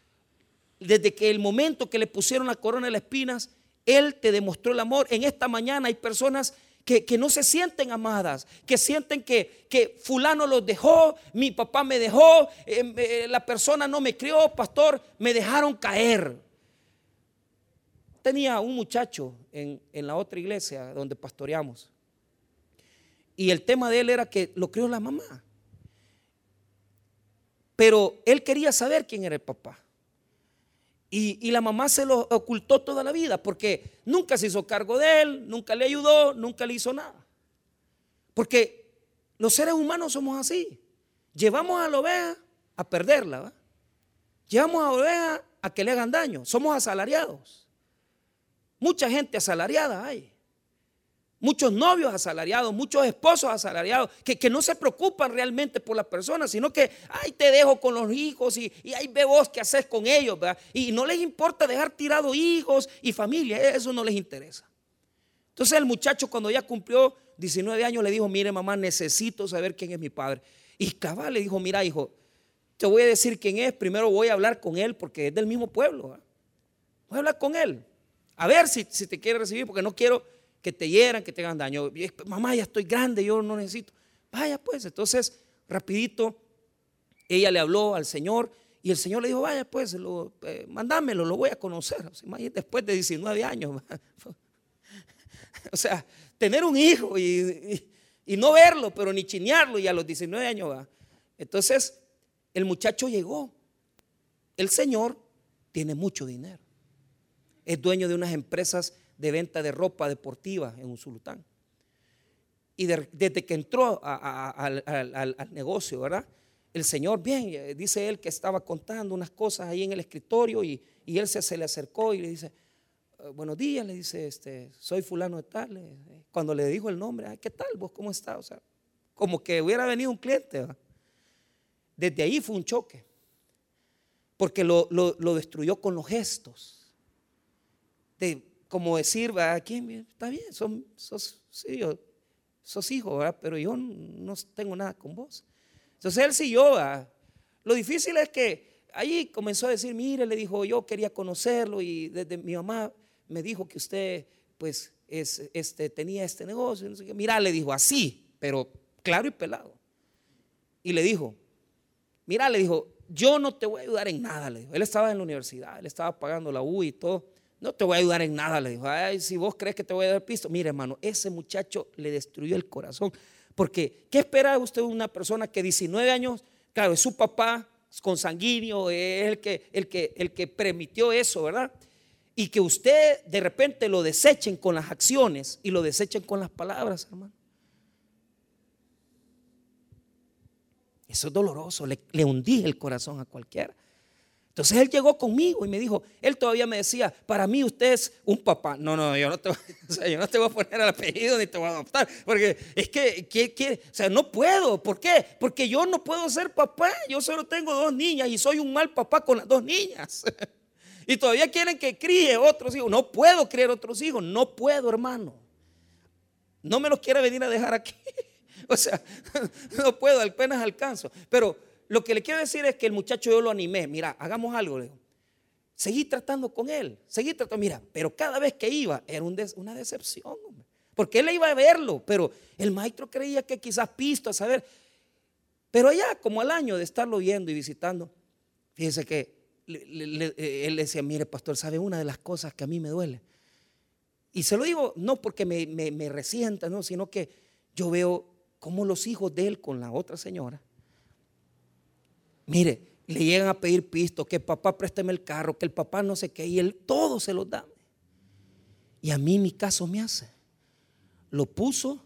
desde que el momento que le pusieron la corona de las espinas, Él te demostró el amor. En esta mañana hay personas que, no se sienten amadas, que sienten que, que, fulano los dejó, mi papá me dejó, em, eh, la persona no me crió, pastor, me dejaron caer. Tenía un muchacho en, en la otra iglesia donde pastoreamos. y el tema de él era que lo crió la mamá. Pero él quería saber quién era el papá. Y, la mamá se lo ocultó toda la vida porque nunca se hizo cargo de él, nunca le ayudó, nunca le hizo nada. Porque los seres humanos somos así. Llevamos a la oveja a perderla. Llevamos a la oveja a que le hagan daño. Somos asalariados. Mucha gente asalariada hay. Muchos novios asalariados, muchos esposos asalariados, que, no se preocupan realmente por la persona, sino que, ay, te dejo con los hijos y, y ahí ve vos qué haces con ellos, ¿verdad? Y no les importa dejar tirados hijos y familia, eso no les interesa. Entonces el muchacho cuando ya cumplió 19 años le dijo, mire mamá, necesito saber quién es mi padre. Y cabal le dijo, mira hijo, te voy a decir quién es, primero voy a hablar con él porque es del mismo pueblo. Voy a hablar con él, a ver si, si te quiere recibir, porque no quiero que te hieran, que te hagan daño. Mamá, ya estoy grande, yo no necesito. Vaya pues, entonces, rapidito, ella le habló al Señor y el Señor le dijo, vaya pues, eh, mándamelo, lo voy a conocer. después de 19 años. (laughs) o sea, tener un hijo y, no verlo, pero ni chinearlo y a los 19 años va. Entonces, el muchacho llegó. El Señor tiene mucho dinero. Es dueño de unas empresas de venta de ropa deportiva en un sultán. Y desde que entró al, negocio, ¿verdad? El Señor, bien, eh, dice él que estaba contando unas cosas ahí en el escritorio y, él se, le acercó y le dice, eh, buenos días, le dice, este, soy fulano de tal. Cuando le dijo el nombre, ¿qué tal vos? ¿Cómo estás? O sea, como que hubiera venido un cliente. Desde ahí fue un choque, porque lo, lo destruyó con los gestos. De, como decir, aquí está bien, son, sos, sí, sos hijo, ¿verdad? pero yo no tengo nada con vos. Entonces él siguió. Lo difícil es que allí comenzó a decir, mire, le dijo, yo quería conocerlo y desde mi mamá me dijo que usted pues es, este, tenía este negocio. Mira, le dijo así, pero claro y pelado. Y le dijo, mira, le dijo, yo no te voy a ayudar en nada. Le. Él estaba en la universidad, él estaba pagando la U y todo. No te voy a ayudar en nada, le dijo. Ay, si vos crees que te voy a dar pisto. Mire, hermano, ese muchacho le destruyó el corazón. Porque, ¿qué espera usted de una persona que 19 años, claro, es su papá, consanguíneo, es el que, el, que, el que permitió eso, ¿verdad? Y que usted de repente lo desechen con las acciones y lo desechen con las palabras, hermano. Eso es doloroso, le, le hundí el corazón a cualquiera. Entonces él llegó conmigo y me dijo, él todavía me decía, para mí usted es un papá. No, no, yo no te, (laughs) yo no te voy a poner el apellido ni te voy a adoptar, porque es que, que, o sea, no puedo. ¿Por qué? Porque yo no puedo ser papá, yo solo tengo dos niñas y soy un mal papá con las dos niñas. (laughs) y todavía quieren que críe otros hijos. No puedo criar otros hijos, no puedo, hermano. No me los quiere venir a dejar aquí. (laughs) o sea, no puedo, apenas alcanzo. Pero lo que le quiero decir es que el muchacho yo lo animé. Mira, hagamos algo. Le Seguí tratando con él. Seguí tratando. Mira, pero cada vez que iba era una decepción. Porque él iba a verlo. Pero el maestro creía que quizás pisto a saber. Pero ya como al año de estarlo viendo y visitando, fíjense que él le decía, mire pastor, ¿sabe una de las cosas que a mí me duele? Y se lo digo no porque me, me resienta, no, sino que yo veo cómo los hijos de él con la otra señora Mire, le llegan a pedir pisto, que papá présteme el carro, que el papá no sé qué, y él todo se los da. Y a mí mi caso me hace. Lo puso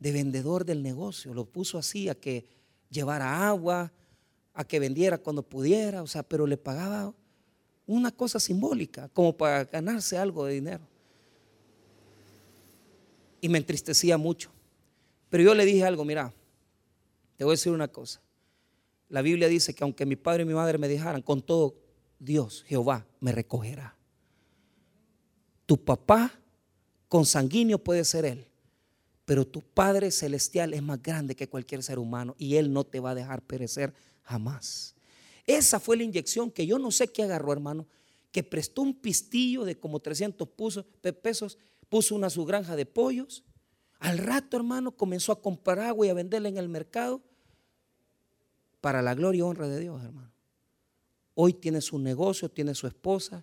de vendedor del negocio, lo puso así a que llevara agua, a que vendiera cuando pudiera, o sea, pero le pagaba una cosa simbólica, como para ganarse algo de dinero. Y me entristecía mucho. Pero yo le dije algo, mira, te voy a decir una cosa. La Biblia dice que aunque mi padre y mi madre me dejaran, con todo Dios, Jehová, me recogerá. Tu papá consanguíneo puede ser Él, pero tu Padre celestial es más grande que cualquier ser humano y Él no te va a dejar perecer jamás. Esa fue la inyección que yo no sé qué agarró, hermano, que prestó un pistillo de como 300 pesos, puso una su granja de pollos. Al rato, hermano, comenzó a comprar agua y a venderla en el mercado para la gloria y honra de Dios, hermano. Hoy tiene su negocio, tiene su esposa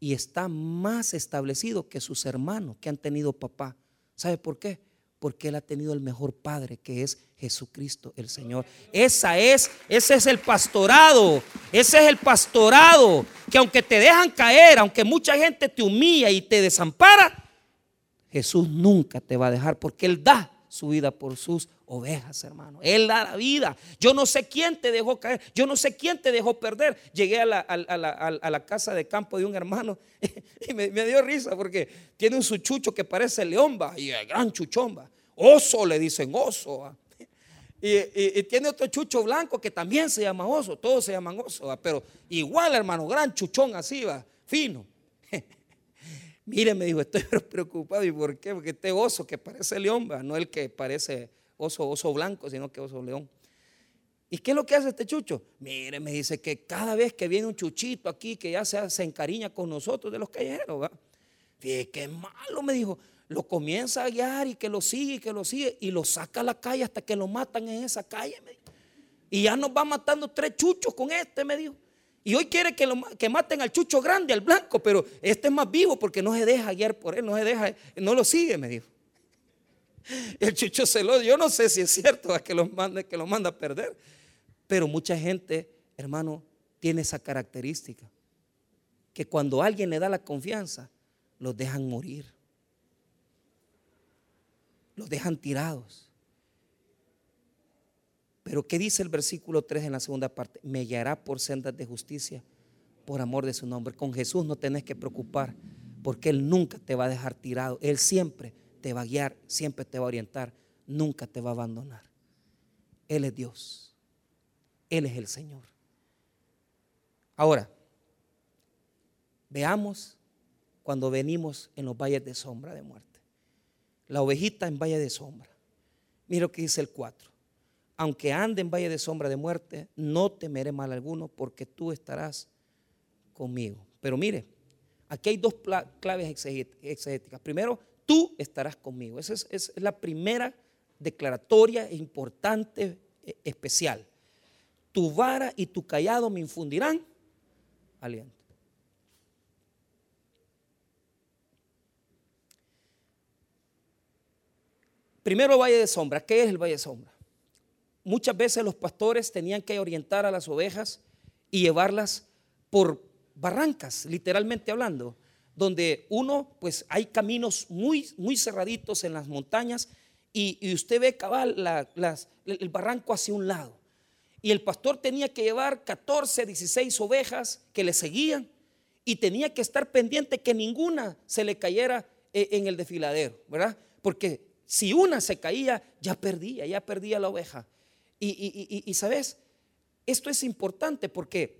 y está más establecido que sus hermanos que han tenido papá. ¿Sabe por qué? Porque Él ha tenido el mejor Padre que es Jesucristo el Señor. Esa es, ese es el pastorado. Ese es el pastorado. Que aunque te dejan caer, aunque mucha gente te humilla y te desampara, Jesús nunca te va a dejar porque Él da su vida por sus ovejas, hermano. Él da la vida. Yo no sé quién te dejó caer, yo no sé quién te dejó perder. Llegué a la, casa de campo de un hermano (laughs) y me, dio risa porque tiene un suchucho que parece leomba y el gran chuchomba. Oso le dicen oso. Y, tiene otro chucho blanco que también se llama oso, todos se llaman oso, pero igual hermano, gran chuchón así va, fino. (laughs) Mire, me dijo, estoy (laughs) preocupado. ¿Y por qué? Porque este oso que parece león, no el que parece oso, blanco, sino que oso león. ¿Y qué es lo que hace este chucho? Mire, me dice que cada vez que viene un chuchito aquí que ya se, se encariña con nosotros de los callejeros, ¿va? Fíjate, qué malo, me dijo. Lo comienza a guiar y que lo sigue y que lo sigue y lo saca a la calle hasta que lo matan en esa calle. Me dijo. Y ya nos va matando tres chuchos con este, me dijo. Y hoy quiere que, lo, que maten al chucho grande, al blanco, pero este es más vivo porque no se deja guiar por él, no se deja, no lo sigue, me dijo. (laughs) El chucho celoso, yo no sé si es cierto que lo manda, que lo manda a perder, pero mucha gente, hermano, tiene esa característica, que cuando alguien le da la confianza, los dejan morir, los dejan tirados. Pero ¿qué dice el versículo 3 en la segunda parte? Me guiará por sendas de justicia por amor de su nombre. Con Jesús no tenés que preocupar porque Él nunca te va a dejar tirado. Él siempre te va a guiar, siempre te va a orientar, nunca te va a abandonar. Él es Dios. Él es el Señor. Ahora, veamos cuando venimos en los valles de sombra de muerte. La ovejita en valle de sombra. Mira lo que dice el 4 aunque ande en valle de sombra de muerte, no temeré mal alguno, porque tú estarás conmigo. Pero mire, aquí hay dos claves exegéticas. Primero, tú estarás conmigo. Esa es, la primera declaratoria importante, e, especial. Tu vara y tu callado me infundirán aliento. Primero, valle de sombra. ¿Qué es el valle de sombra? muchas veces los pastores tenían que orientar a las ovejas y llevarlas por barrancas, literalmente hablando, donde uno, pues hay caminos muy, muy cerraditos en las montañas y, usted ve cabal el barranco hacia un lado. Y el pastor tenía que llevar 14, 16 ovejas que le seguían y tenía que estar pendiente que ninguna se le cayera eh, en el desfiladero, ¿verdad? Porque si una se caía, ya perdía, ya perdía la oveja. Y, sabes, esto es importante porque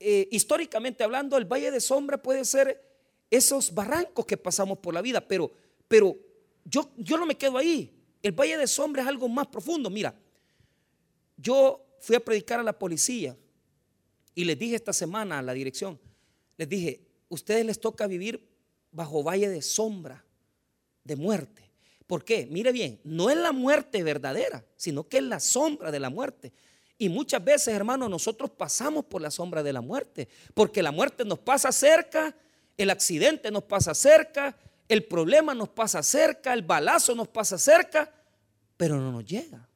eh, históricamente hablando, el valle de sombra puede ser esos barrancos que pasamos por la vida, pero, pero yo, yo no me quedo ahí. El valle de sombra es algo más profundo. Mira, yo fui a predicar a la policía y les dije esta semana a la dirección, les dije, ustedes les toca vivir bajo valle de sombra, de muerte. ¿Por qué? Mire bien, no es la muerte verdadera, sino que es la sombra de la muerte. Y muchas veces, hermanos, nosotros pasamos por la sombra de la muerte, porque la muerte nos pasa cerca, el accidente nos pasa cerca, el problema nos pasa cerca, el balazo nos pasa cerca, pero no nos llega.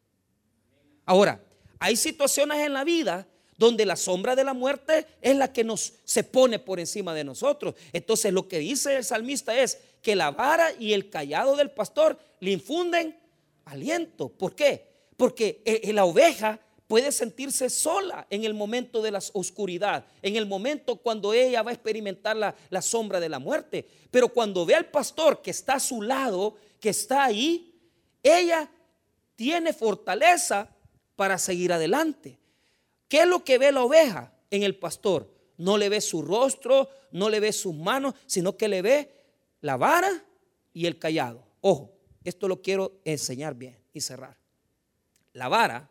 Ahora, hay situaciones en la vida donde la sombra de la muerte es la que nos se pone por encima de nosotros. Entonces, lo que dice el salmista es, que la vara y el callado del pastor le infunden aliento. ¿Por qué? Porque eh, eh, la oveja puede sentirse sola en el momento de la oscuridad, en el momento cuando ella va a experimentar la, la sombra de la muerte. Pero cuando ve al pastor que está a su lado, que está ahí, ella tiene fortaleza para seguir adelante. ¿Qué es lo que ve la oveja en el pastor? No le ve su rostro, no le ve sus manos, sino que le ve la vara y el callado. Ojo, esto lo quiero enseñar bien y cerrar. La vara,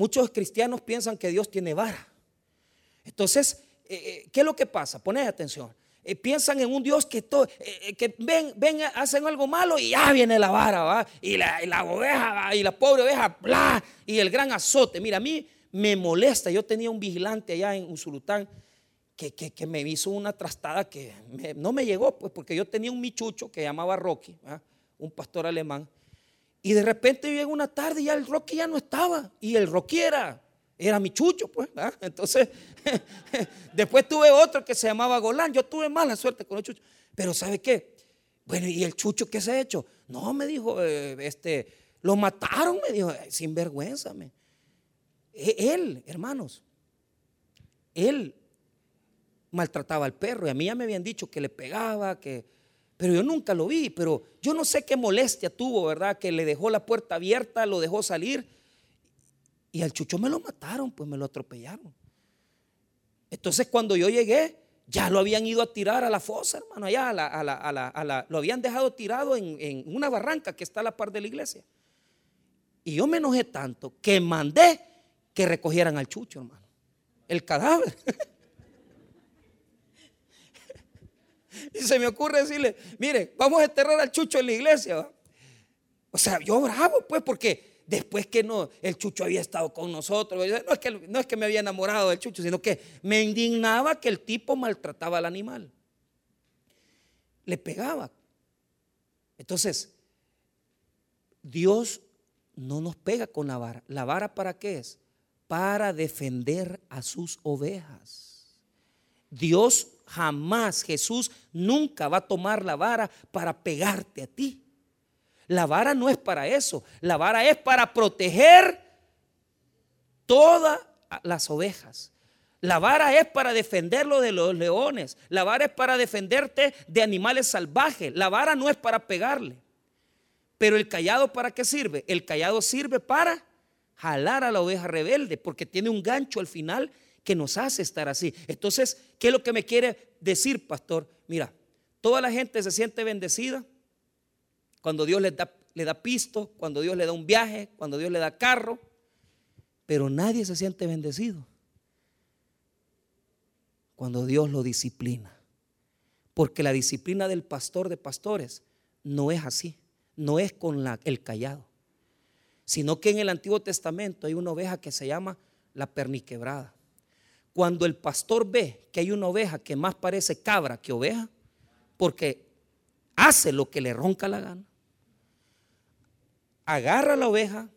muchos cristianos piensan que Dios tiene vara. Entonces, eh, eh, ¿qué es lo que pasa? Poned atención. Eh, piensan en un Dios que, que ven, ven, hacen algo malo y ya viene la vara, ¿va? Y, la, la oveja, y la pobre oveja, bla, y el gran azote. Mira, a mí me molesta. Yo tenía un vigilante allá en Usulután que, me hizo una trastada que no me llegó, pues porque yo tenía un michucho que llamaba Rocky, un pastor alemán, Y de repente llega una tarde y ya el Rocky ya no estaba. Y el Rocky era, era mi chucho, pues. (laughs) Entonces, (laughs) después tuve otro que se llamaba Golán. Yo tuve mala suerte con el chucho. Pero ¿sabe qué? Bueno, ¿y el chucho qué se ha hecho? No, me dijo, eh, este, lo mataron, me dijo, sin vergüenza. Me. E, él, hermanos, él maltrataba al perro y a mí ya me habían dicho que le pegaba, que pero yo nunca lo vi, pero yo no sé qué molestia tuvo, ¿verdad? Que le dejó la puerta abierta, lo dejó salir y al chucho me lo mataron, pues me lo atropellaron. Entonces cuando yo llegué, ya lo habían ido a tirar a la fosa, hermano, allá lo habían dejado tirado en, en una barranca que está a la par de la iglesia. Y yo me enojé tanto que mandé que recogieran al chucho, hermano. El cadáver. (laughs) Se me ocurre decirle, mire, vamos a enterrar al chucho en la iglesia. O sea, yo bravo, pues, porque después que no, el chucho había estado con nosotros, no es, que, no es que me había enamorado del chucho, sino que me indignaba que el tipo maltrataba al animal. Le pegaba. Entonces, Dios no nos pega con la vara. ¿La vara para qué es? Para defender a sus ovejas. Dios Jamás Jesús nunca va a tomar la vara para pegarte a ti. La vara no es para eso. La vara es para proteger todas las ovejas. La vara es para defenderlo de los leones. La vara es para defenderte de animales salvajes. La vara no es para pegarle. Pero el callado para qué sirve? El callado sirve para jalar a la oveja rebelde porque tiene un gancho al final que nos hace estar así. Entonces, ¿qué es lo que me quiere decir, pastor? Mira, toda la gente se siente bendecida cuando Dios le da, le pisto, cuando Dios le da un viaje, cuando Dios le da carro, pero nadie se siente bendecido cuando Dios lo disciplina. Porque la disciplina del pastor de pastores no es así, no es con el callado, sino que en el Antiguo Testamento hay una oveja que se llama la perniquebrada. Cuando el pastor ve que hay una oveja que más parece cabra que oveja, porque hace lo que le ronca la gana, agarra la oveja,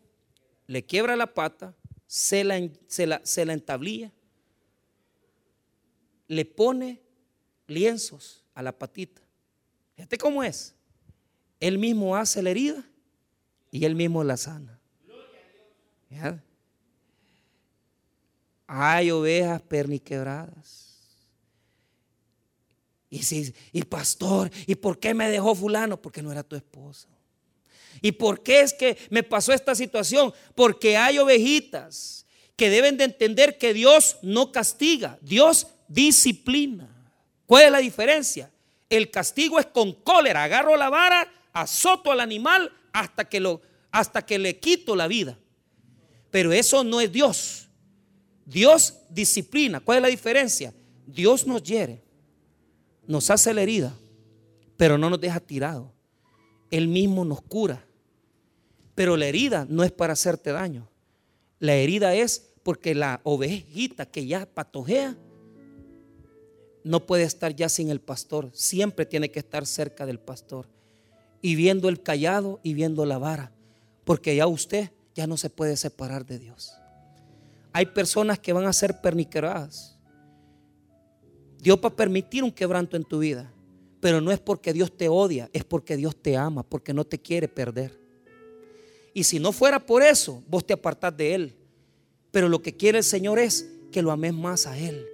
le quiebra la pata, se la, se la, entablilla, le pone lienzos a la patita. Fíjate cómo es. Él mismo hace la herida y él mismo la sana. Hay ovejas perniquebradas. Y, si, y pastor, ¿y por qué me dejó fulano? Porque no era tu esposa. ¿Y por qué es que me pasó esta situación? Porque hay ovejitas que deben de entender que Dios no castiga, Dios disciplina. ¿Cuál es la diferencia? El castigo es con cólera, agarro la vara, azoto al animal hasta que, lo, hasta que le quito la vida. Pero eso no es Dios. Dios disciplina. ¿Cuál es la diferencia? Dios nos hiere, nos hace la herida, pero no nos deja tirado. Él mismo nos cura. Pero la herida no es para hacerte daño. La herida es porque la ovejita que ya patojea no puede estar ya sin el pastor. Siempre tiene que estar cerca del pastor. Y viendo el callado y viendo la vara. Porque ya usted ya no se puede separar de Dios. Hay personas que van a ser perniqueradas. Dios va a permitir un quebranto en tu vida, pero no es porque Dios te odia, es porque Dios te ama, porque no te quiere perder. Y si no fuera por eso, vos te apartás de Él. Pero lo que quiere el Señor es que lo ames más a Él.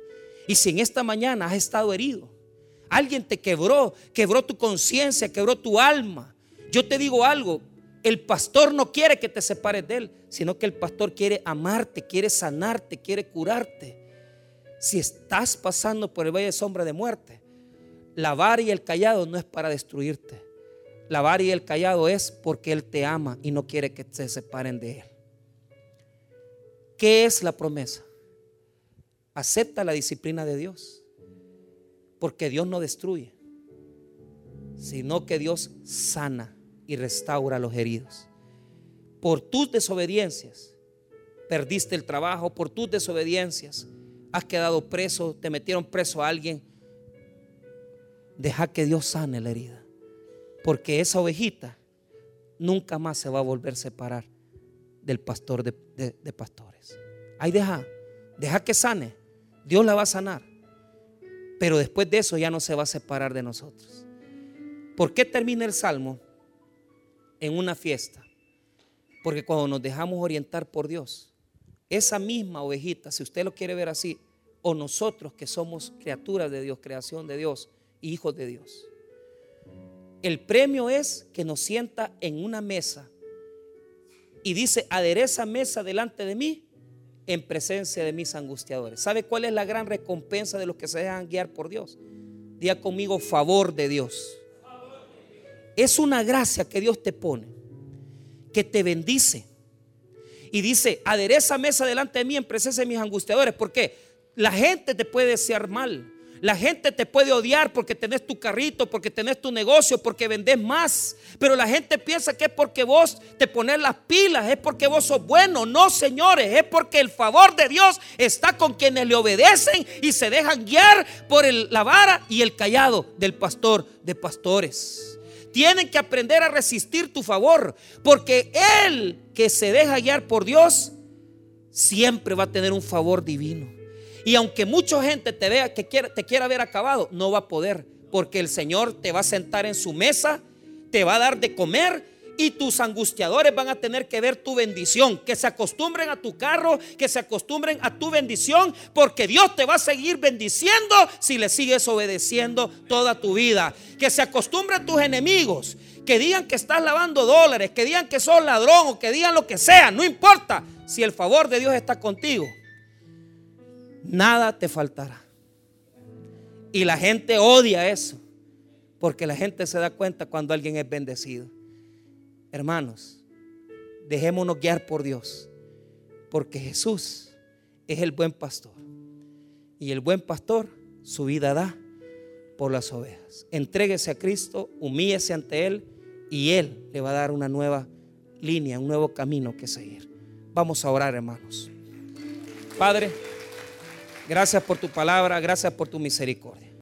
Y si en esta mañana has estado herido, alguien te quebró, quebró tu conciencia, quebró tu alma. Yo te digo algo, el pastor no quiere que te separes de él, sino que el pastor quiere amarte, quiere sanarte, quiere curarte. Si estás pasando por el valle de sombra de muerte, la vara y el callado no es para destruirte. La vara y el callado es porque Él te ama y no quiere que se separen de Él. ¿Qué es la promesa? Acepta la disciplina de Dios. Porque Dios no destruye, sino que Dios sana y restaura a los heridos. Por tus desobediencias, perdiste el trabajo, por tus desobediencias, has quedado preso, te metieron preso a alguien. Deja que Dios sane la herida. Porque esa ovejita nunca más se va a volver a separar del pastor de, de pastores. Ahí deja, deja que sane. Dios la va a sanar. Pero después de eso ya no se va a separar de nosotros. ¿Por qué termina el salmo en una fiesta? Porque cuando nos dejamos orientar por Dios, esa misma ovejita, si usted lo quiere ver así, o nosotros que somos criaturas de Dios, creación de Dios, hijos de Dios, el premio es que nos sienta en una mesa y dice, adereza mesa delante de mí en presencia de mis angustiadores. ¿Sabe cuál es la gran recompensa de los que se dejan guiar por Dios? Día conmigo, favor de Dios. Es una gracia que Dios te pone, que te bendice. Y dice, adereza mesa delante de mí en presencia de mis angustiadores. Porque la gente te puede desear mal. La gente te puede odiar porque tenés tu carrito, porque tenés tu negocio, porque vendés más. Pero la gente piensa que es porque vos te pones las pilas, es porque vos sos bueno. No, señores, es porque el favor de Dios está con quienes le obedecen y se dejan guiar por la vara y el callado del pastor de pastores. Tienen que aprender a resistir tu favor, porque el que se deja guiar por Dios siempre va a tener un favor divino. Y aunque mucha gente te vea que te quiera ver acabado, no va a poder, porque el Señor te va a sentar en su mesa, te va a dar de comer y tus angustiadores van a tener que ver tu bendición, que se acostumbren a tu carro, que se acostumbren a tu bendición, porque Dios te va a seguir bendiciendo si le sigues obedeciendo toda tu vida. Que se acostumbren tus enemigos, que digan que estás lavando dólares, que digan que sos ladrón o que digan lo que sea, no importa, si el favor de Dios está contigo nada te faltará. Y la gente odia eso, porque la gente se da cuenta cuando alguien es bendecido. Hermanos, dejémonos guiar por Dios, porque Jesús es el buen pastor. Y el buen pastor su vida da por las ovejas. Entréguese a Cristo, humíllese ante Él y Él le va a dar una nueva línea, un nuevo camino que seguir. Vamos a orar, hermanos. Padre. Gracias por tu palabra, gracias por tu misericordia.